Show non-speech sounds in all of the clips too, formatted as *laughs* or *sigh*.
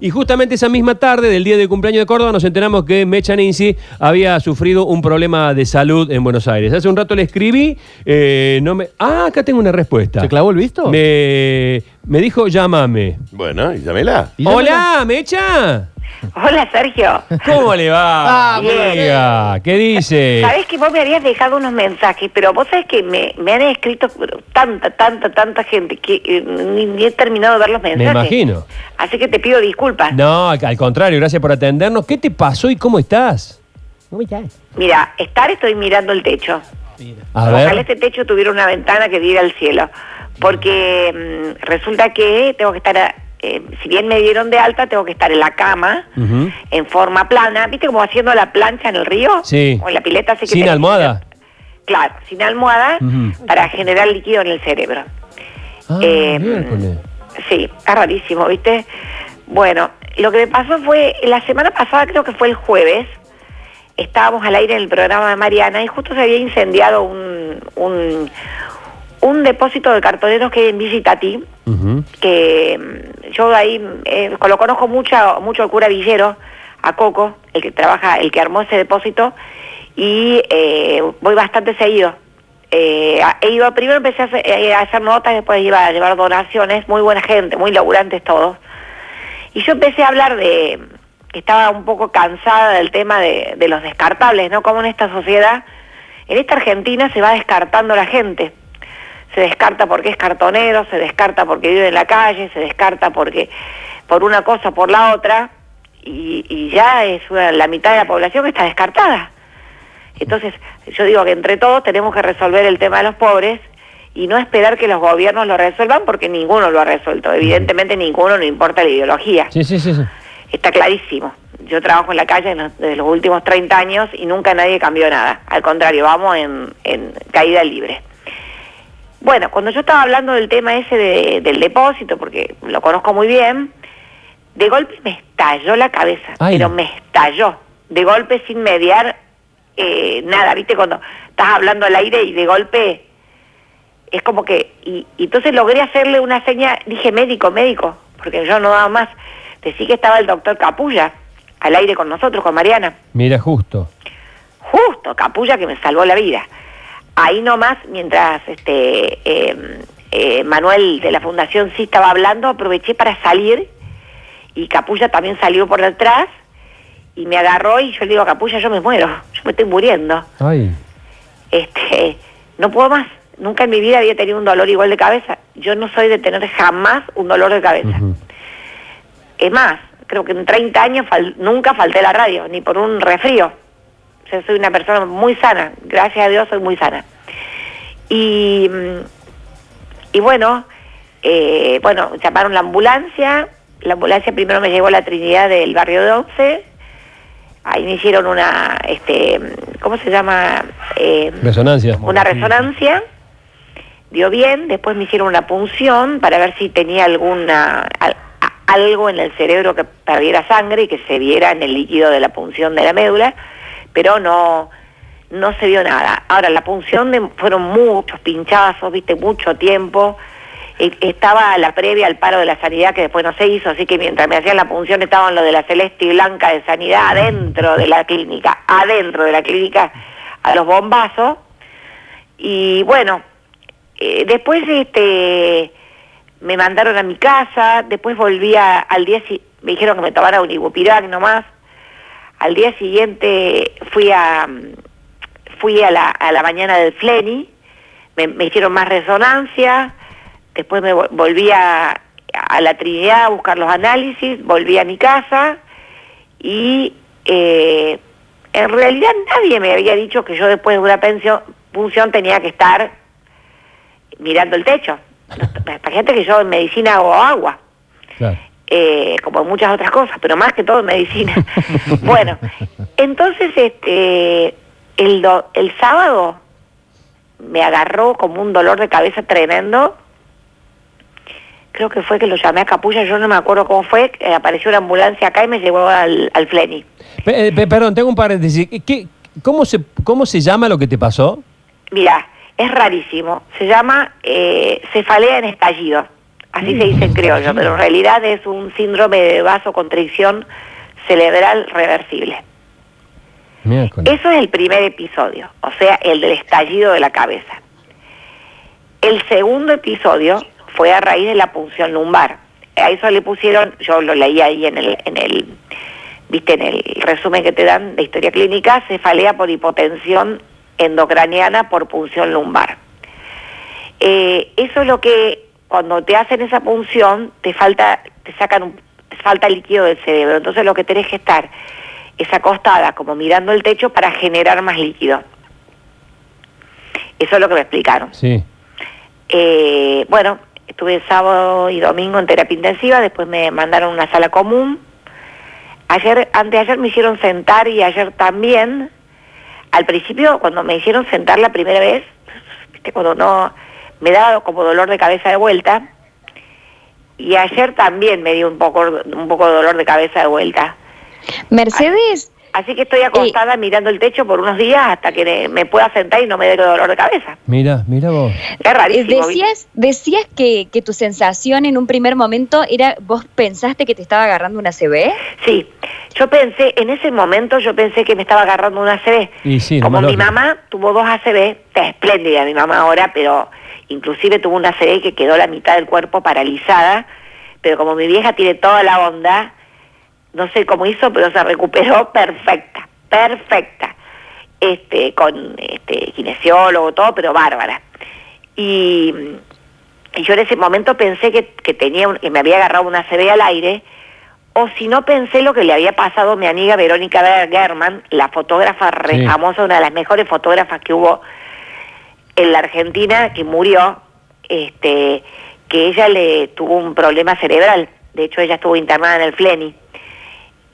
Y justamente esa misma tarde del día de cumpleaños de Córdoba nos enteramos que Mecha Ninzi había sufrido un problema de salud en Buenos Aires. Hace un rato le escribí, eh, no me... Ah, acá tengo una respuesta. ¿Se clavó el visto? Me, me dijo, llámame. Bueno, y llámela. ¿Y llámela? Hola, Mecha. *laughs* Hola, Sergio. ¿Cómo le va? Ah, amiga? ¿Qué dice? Sabes que vos me habías dejado unos mensajes, pero vos sabés que me, me han escrito tanta, tanta, tanta gente que eh, ni, ni he terminado de ver los Me mensajes. imagino. Así que te pido disculpas. No, al al contrario, gracias por atendernos. ¿Qué te pasó y cómo estás? Mira, estar estoy mirando el techo. A Ojalá ver. este techo tuviera una ventana que diera al cielo. Porque mm, resulta que tengo que estar, eh, si bien me dieron de alta, tengo que estar en la cama, en forma plana. ¿Viste como haciendo la plancha en el río? Sí. O en la pileta. Así ¿Sin almohada? Claro, sin almohada, para generar líquido en el cerebro. Ah, Eh. Sí, es rarísimo, ¿viste? Bueno, lo que me pasó fue, la semana pasada, creo que fue el jueves, estábamos al aire en el programa de Mariana y justo se había incendiado un, un, un depósito de cartoneros que hay en Visitati, Ujú. que mm, yo ahí eh, lo conozco mucho, mucho al cura Villero, a Coco, el que trabaja, el que armó ese depósito, y eh, voy bastante seguido. Eh, he ido, primero empecé a hacer, eh, a hacer notas, después iba a llevar donaciones, muy buena gente, muy laburantes todos. Y yo empecé a hablar de que estaba un poco cansada del tema de, de los descartables, ¿no? Como en esta sociedad, en esta Argentina se va descartando la gente. Se descarta porque es cartonero, se descarta porque vive en la calle, se descarta porque por una cosa, por la otra, y, y ya es una- la mitad de la población que está descartada. Entonces, yo digo que entre todos tenemos que resolver el tema de los pobres y no esperar que los gobiernos lo resuelvan porque ninguno lo ha resuelto. Evidentemente ninguno, no importa la ideología. Sí, sí, sí. sí. Está clarísimo. Yo trabajo en la calle desde los últimos 30 años y nunca nadie cambió nada. Al contrario, vamos en, en caída libre. Bueno, cuando yo estaba hablando del tema ese de- del depósito, porque lo conozco muy bien, de golpe me estalló la cabeza, Ay. pero me estalló. De golpe sin mediar eh, nada, ¿viste? Cuando estás hablando al aire y de golpe es como que... Y, y entonces logré hacerle una seña, dije médico, médico, porque yo no daba más. Decí que estaba el doctor Capulla al aire con nosotros, con Mariana. Mira, justo. Justo, Capulla que me salvó la vida. Ahí nomás, mientras este eh, eh, Manuel de la Fundación sí estaba hablando, aproveché para salir y Capulla también salió por detrás y me agarró y yo le digo a Capulla, yo me muero, yo me estoy muriendo. Ay. Este, no puedo más. Nunca en mi vida había tenido un dolor igual de cabeza. Yo no soy de tener jamás un dolor de cabeza. Es más, creo que en 30 años fal- nunca falté a la radio, ni por un resfrío. Soy una persona muy sana, gracias a Dios soy muy sana. Y, mm, y bueno, eh, bueno, llamaron la ambulancia, la ambulancia primero me llevó a la Trinidad del barrio de Once, ahí me hicieron una, este, ¿cómo se llama? Eh, Resonancia. una resonancia, dio bien, después me hicieron una punción para ver si tenía alguna algo en el cerebro que perdiera sangre y que se viera en el líquido de la punción de la médula, pero no no se vio nada. Ahora la punción fueron muchos pinchazos, viste, mucho tiempo. E- Estaba la previa al paro de la sanidad que después no se hizo, así que mientras me hacían la punción estaban lo de la celeste y blanca de sanidad adentro de la clínica, adentro de la clínica, a los bombazos. Y bueno, eh, después este me mandaron a mi casa, después volví a- al día me dijeron que me tomara un ibupirac nomás. Al día siguiente fui a fui a la, a la mañana del Fleni, me, me hicieron más resonancia, después me vol- volví a, a la Trinidad a buscar los análisis, volví a mi casa y eh, en realidad nadie me había dicho que yo después de una pensión, punción tenía que estar mirando el techo. *laughs* Imagínate que yo en medicina hago agua Claro. Eh, como en muchas otras cosas, pero más que todo en medicina. *laughs* bueno, entonces este el, do- el sábado me agarró como un dolor de cabeza tremendo. Creo que fue que lo llamé a Capulla, yo no me acuerdo cómo fue, eh, apareció una ambulancia acá y me llevó al, al Fleni. Pe- eh, pe- perdón, tengo un paréntesis. ¿Qué, cómo, se, ¿Cómo se llama lo que te pasó? Mira, es rarísimo, se llama eh, cefalea en estallido. Así se dice en criollo, pero en realidad es un síndrome de vasoconstricción cerebral reversible. Eso es el primer episodio, o sea, el del estallido de la cabeza. El segundo episodio fue a raíz de la punción lumbar. A eso le pusieron, yo lo leí ahí en el, en el, viste, en el resumen que te dan de historia clínica, cefalea por hipotensión endocraniana por punción lumbar. Eh, eso es lo que cuando te hacen esa punción te falta, te sacan un, te falta líquido del cerebro. Entonces lo que tenés que estar es acostada como mirando el techo para generar más líquido. Eso es lo que me explicaron. Sí. Eh, bueno, estuve sábado y domingo en terapia intensiva, después me mandaron a una sala común. Ayer, anteayer me hicieron sentar y ayer también. Al principio, cuando me hicieron sentar la primera vez, ¿viste? cuando no me daba como dolor de cabeza de vuelta. Y ayer también me dio un poco, un poco de dolor de cabeza de vuelta. Mercedes, Así que estoy acostada mirando el techo por unos días hasta que me pueda sentar y no me dé dolor de cabeza. Mira, mira vos. Es rarísimo. ¿viste? decías, decías que, que tu sensación en un primer momento era, vos pensaste que te estaba agarrando una CB. Sí, yo pensé, en ese momento yo pensé que me estaba agarrando una ACV. Y sí, Como mi mamá tuvo dos ACV, está espléndida mi mamá ahora, pero inclusive tuvo una ACV que quedó la mitad del cuerpo paralizada, pero como mi vieja tiene toda la onda, no sé cómo hizo, pero se recuperó perfecta, perfecta. Este, con este kinesiólogo, todo, pero bárbara. Y, y yo en ese momento pensé que, que tenía un- que me había agarrado una ACV al aire, o si no pensé lo que le había pasado a mi amiga Verónica German, la fotógrafa Sí. famosa, una de las mejores fotógrafas que hubo en la Argentina, que murió, este, que ella le tuvo un problema cerebral. De hecho, ella estuvo internada en el FLENI.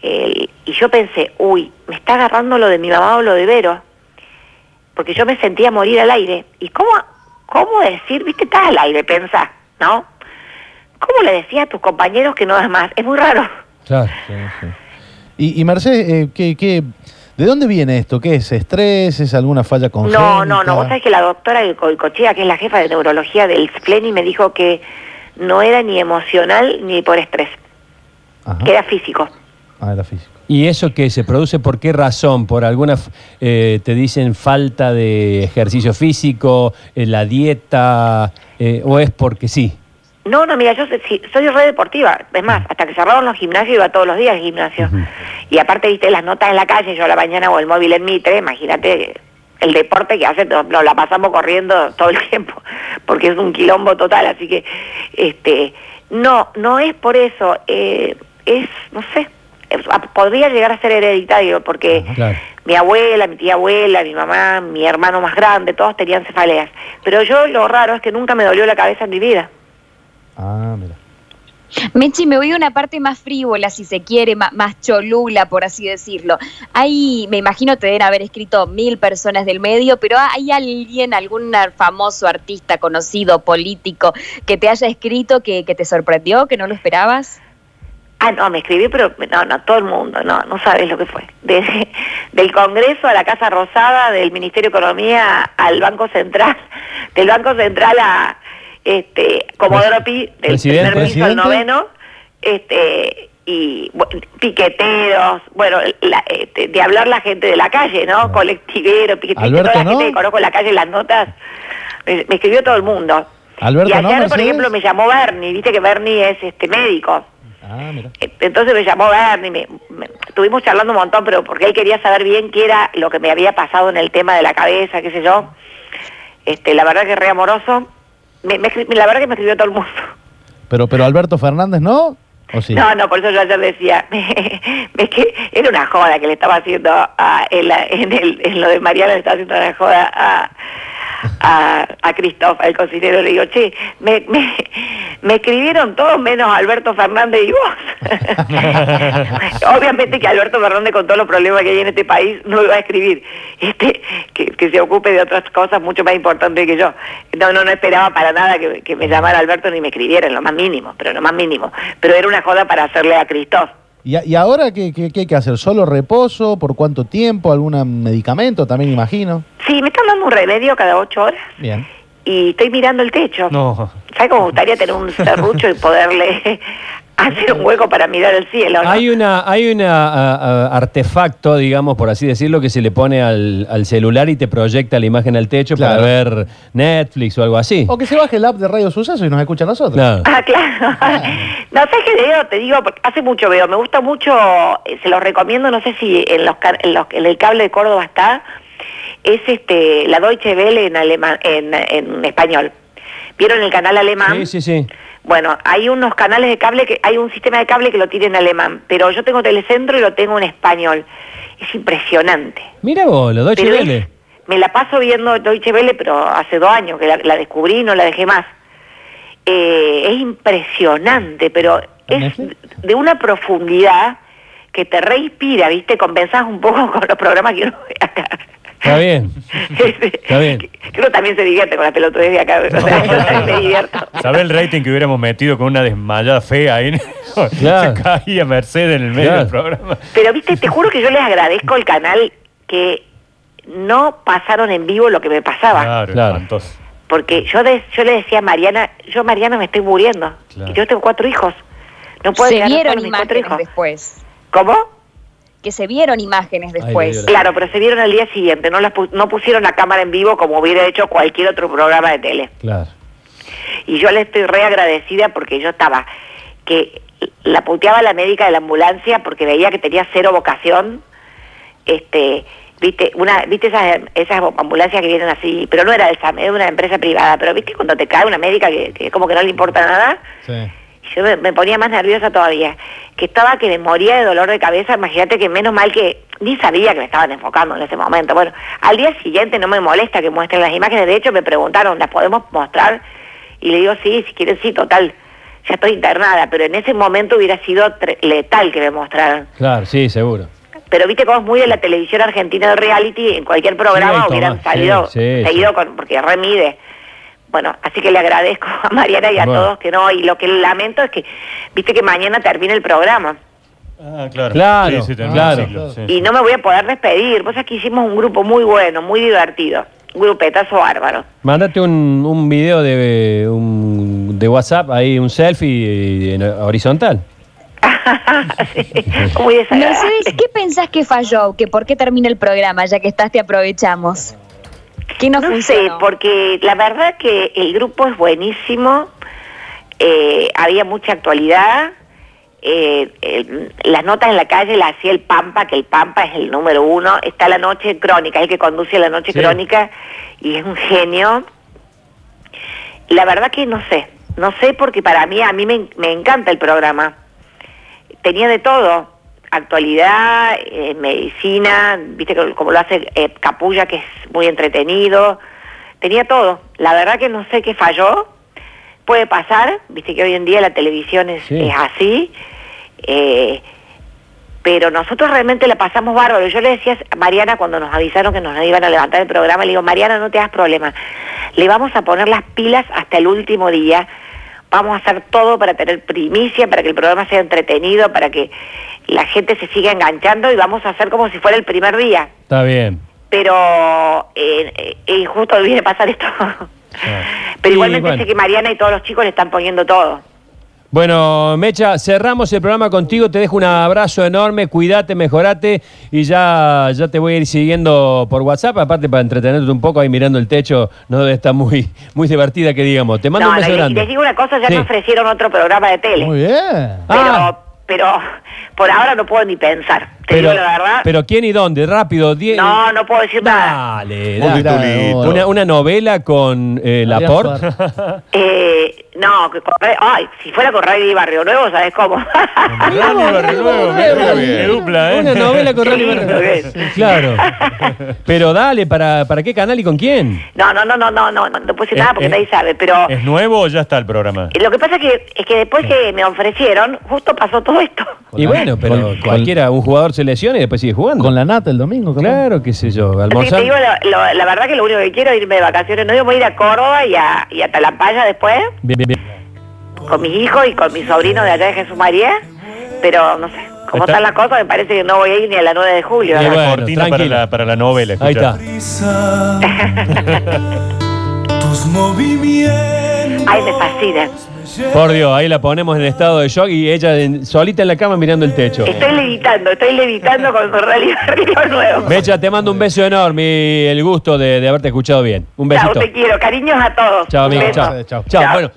Y yo pensé, uy, me está agarrando lo de mi mamá o lo de Vero, porque yo me sentía morir al aire. ¿Y cómo, cómo decir, viste, estás al aire, pensá, ¿no? ¿Cómo le decía a tus compañeros que no das más? Es muy raro. Claro. Y, y Mercedes, eh, ¿qué, qué, de dónde viene esto? ¿Qué es? ¿Estrés? ¿Es alguna falla congénita? No, no, no. Vos sabés que la doctora Cochea, que es la jefa de neurología del FLENI, me dijo que no era ni emocional ni por estrés, Ajá. que era físico. Ah, era físico. ¿Y eso que se produce por qué razón? ¿Por alguna, eh, te dicen falta de ejercicio físico, eh, la dieta, eh, o es porque sí? No, no, mira, yo soy, soy re deportiva. Es más, hasta que cerraron los gimnasios iba todos los días al gimnasio. Y aparte, viste, las notas en la calle, yo a la mañana o el móvil en Mitre, imagínate el deporte que hace, no, no, la pasamos corriendo todo el *laughs* tiempo, porque es un quilombo total, así que, este, no, no es por eso, eh, es, no sé, es- a- podría llegar a ser hereditario, porque. Claro. mi abuela, mi tía abuela, mi mamá, mi hermano más grande, todos tenían cefaleas. Pero yo lo raro es que nunca me dolió la cabeza en mi vida. Ah, mira. Mechi, me voy a una parte más frívola, si se quiere, más, cholula, por así decirlo. Hay, me imagino te deben haber escrito mil personas del medio, pero ¿hay alguien, algún famoso artista, conocido, político, que te haya escrito que, que te sorprendió, que no lo esperabas? Ah, no, me escribí, pero no, no, todo el mundo, no, no sabes lo que fue. De- del Congreso a la Casa Rosada, del Ministerio de Economía al Banco Central, del Banco Central a este Comodoro Pi, del Presidente, primer al presidente. noveno, este y bu- piqueteros, bueno, la- este, de hablar la gente de la calle, ¿no? Claro. Colectivero, piquetero, toda la gente que conozco en la calle, las notas, me, me escribió todo el mundo. Alberto, y ¿no, ayer, por ejemplo, me llamó Bernie, viste que Bernie es este médico. Ah, mira. Entonces me llamó Bernie, me, me- estuvimos charlando un montón, pero porque él quería saber bien qué era lo que me había pasado en el tema de la cabeza, qué sé yo. Este, la verdad que re amoroso. Me, la verdad que me escribió todo el mundo. Pero, pero Alberto Fernández, ¿no? ¿O sí? No, no, por eso yo ayer decía, *laughs* me que era una joda que le estaba haciendo a, en, la- en el, en lo de Mariana, le estaba haciendo una joda a, a, a Cristóbal, el cocinero. Le digo, che, me, me, me escribieron todos menos Alberto Fernández y vos. *laughs* Obviamente que Alberto Fernández, con todos los problemas que hay en este país, no iba a escribir. Este, que, que se ocupe de otras cosas mucho más importantes que yo. No, no, no esperaba para nada que, que me llamara Alberto ni me escribiera en lo más mínimo, pero lo más mínimo. Pero era una joda para hacerle a Cristóbal. ¿Y, a- y ahora qué, qué- qué hay que hacer? ¿Solo reposo? ¿Por cuánto tiempo? ¿Algún medicamento? También imagino. Sí, me están dando un remedio cada ocho horas Bien. y estoy mirando el techo. No. ¿Sabes cómo me gustaría tener un serrucho y poderle *laughs* hacer un hueco para mirar el cielo? ¿no? Hay una, hay una a- a- artefacto, digamos, por así decirlo, que se le pone al, al celular y te proyecta la imagen al techo Claro. para ver Netflix o algo así. O que se baje el app de Radio Suceso y nos escucha a nosotros. Claro. Ah, claro. No sé qué veo, te digo, porque hace mucho veo. Me gusta mucho, eh, se los recomiendo, no sé si en, los, en, los- en el cable de Córdoba está, es este la Deutsche Welle en, alemán, en, en español. ¿Vieron el canal alemán? Sí, sí, sí. Bueno, hay unos canales de cable, que hay un sistema de cable que lo tiene en alemán, pero yo tengo Telecentro y lo tengo en español. Es impresionante. Mira vos, lo Deutsche Welle. me la paso viendo Deutsche Welle, pero hace dos años que la, la descubrí y no la dejé más. Eh, es impresionante, pero ¿En es de una profundidad que te reinspira, ¿viste? Compensás un poco *laughs* con los programas que uno ve acá. Está bien. Está bien. Que, uno también se divierte con la pelotudez de acá. O sea, *laughs* yo también me divierto. ¿Sabes el rating que hubiéramos metido con una desmayada fea ahí? *laughs* Claro. Se caía Mercedes en el medio Claro. del programa. Pero, viste, te juro que yo les agradezco al canal que no pasaron en vivo lo que me pasaba. Claro, Claro. Porque yo, de- yo le decía a Mariana, yo Mariana me estoy muriendo. Claro. Y yo tengo cuatro hijos. No puedo Se dejar vieron mis cuatro hijos. después. ¿Cómo? Que se vieron imágenes después. Claro, pero se vieron al día siguiente, no, las pu- no pusieron la cámara en vivo como hubiera hecho cualquier otro programa de tele. Claro. Y yo le estoy re agradecida porque yo estaba, que la puteaba la médica de la ambulancia porque veía que tenía cero vocación. Este, viste, una, viste esas, esas ambulancias que vienen así, pero no era del SAM, era una empresa privada, pero viste cuando te cae una médica que, que como que no le importa nada. Sí. Yo me, me ponía más nerviosa todavía, que estaba que me moría de dolor de cabeza, imagínate que menos mal que ni sabía que me estaban enfocando en ese momento. Bueno, al día siguiente no me molesta que muestren las imágenes, de hecho me preguntaron, ¿las podemos mostrar? Y le digo, sí, si quieren, sí, total, ya estoy internada, pero en ese momento hubiera sido letal que me mostraran. Claro, sí, seguro. Pero viste cómo es muy de la televisión argentina de reality, en cualquier programa Sí, hubieran salido sí, sí, seguido con, porque remide. Bueno, así que le agradezco a Mariana y a Bueno. todos que no, y lo que lamento es que, viste que mañana termina el programa, Ah, claro. Claro, Sí, sí, tenés claro. y no me voy a poder despedir. Vos sabés que hicimos un grupo muy bueno, muy divertido, un grupetazo bárbaro. Mándate un, un video de, un- de WhatsApp, ahí un selfie en horizontal. *laughs* Sí, muy desagradable. Mercedes, ¿qué pensás que falló? ¿Que ¿Por qué termina el programa? Ya que estás, te aprovechamos. ¿Qué no, No sé, porque la verdad que el grupo es buenísimo, eh, había mucha actualidad, eh, las notas en la calle las hacía el Pampa, que el Pampa es el número uno, está la noche crónica, es el que conduce la noche Sí. crónica y es un genio. La verdad que no sé, no sé porque para mí, a mí me, me encanta el programa. Tenía de todo, actualidad, eh, medicina, viste como lo hace eh, Capulla, que es muy entretenido, tenía todo. La verdad que no sé qué falló, puede pasar, viste que hoy en día la televisión es, Sí. es así, eh, pero nosotros realmente la pasamos bárbaro. Yo le decía a Mariana cuando nos avisaron que nos iban a levantar el programa, le digo, Mariana, no te hagas problema, le vamos a poner las pilas hasta el último día, vamos a hacer todo para tener primicia, para que el programa sea entretenido, para que la gente se siga enganchando y vamos a hacer como si fuera el primer día. Está bien. Pero eh, eh, justo viene a pasar esto. Pero igualmente bueno. sé que Mariana y todos los chicos le están poniendo todo. Bueno, Mecha, cerramos el programa contigo. Te dejo un abrazo enorme. Cuídate, mejorate. Y ya, ya te voy a ir siguiendo por WhatsApp. Aparte, para entretenerte un poco ahí mirando el techo. No está muy, muy divertida, que digamos. Te mando No, un beso grande. les digo una cosa, ya Sí. me ofrecieron otro programa de tele. Muy bien. Pero, Ah. pero por ahora no puedo ni pensar. Te Pero, digo la verdad. pero ¿quién y dónde? Rápido. die- no, no puedo decir nada. Dale, Un dale. titulito. Una, una novela con eh, Laporte. *laughs* Eh, no, que con ay, si fuera con Ray Barrio Nuevo, ¿sabes cómo? *laughs* Rally Barrio Nuevo, Nuevo, qué dupla, ¿eh? Una novela con lindo Barrio. es. Claro. *laughs* Pero dale, ¿para, ¿para qué canal y con quién? no, no, no, no, no, no, no, no puedo decir Es- nada porque es- nadie sabe, pero ¿Es nuevo o ya está el programa? lo que pasa es que, es que después que me ofrecieron, justo pasó todo esto. Y bueno, pero cualquiera, un jugador se lesiona y después sigue jugando. Con la nata el domingo, capaz. Claro, qué sé yo, almorzar. te digo, lo- lo- la verdad que lo único que quiero es irme de vacaciones. No digo, me voy a ir a Córdoba y a, y a Talampaya después, Bien, bien, bien. con mis hijos y con mis sobrinos de allá de Jesús María, pero no sé, como Está- están las cosas, me parece que no voy a ir ni a la 9 de julio. Bueno, cortina para la, para la novela. Ahí escuchá. está. Tus *laughs* movimientos. *laughs* Ay, me fascina. Por Dios, ahí la ponemos en estado de shock y ella en- solita en la cama mirando el techo. Estoy levitando, estoy levitando con Rally Río Nuevo. Mecha, te mando un beso enorme y el gusto de, de haberte escuchado bien. Un Chao, besito. te quiero. Cariños a todos. Chao, Un amigo. beso. Chao. Chao. Chao. Chao. Bueno.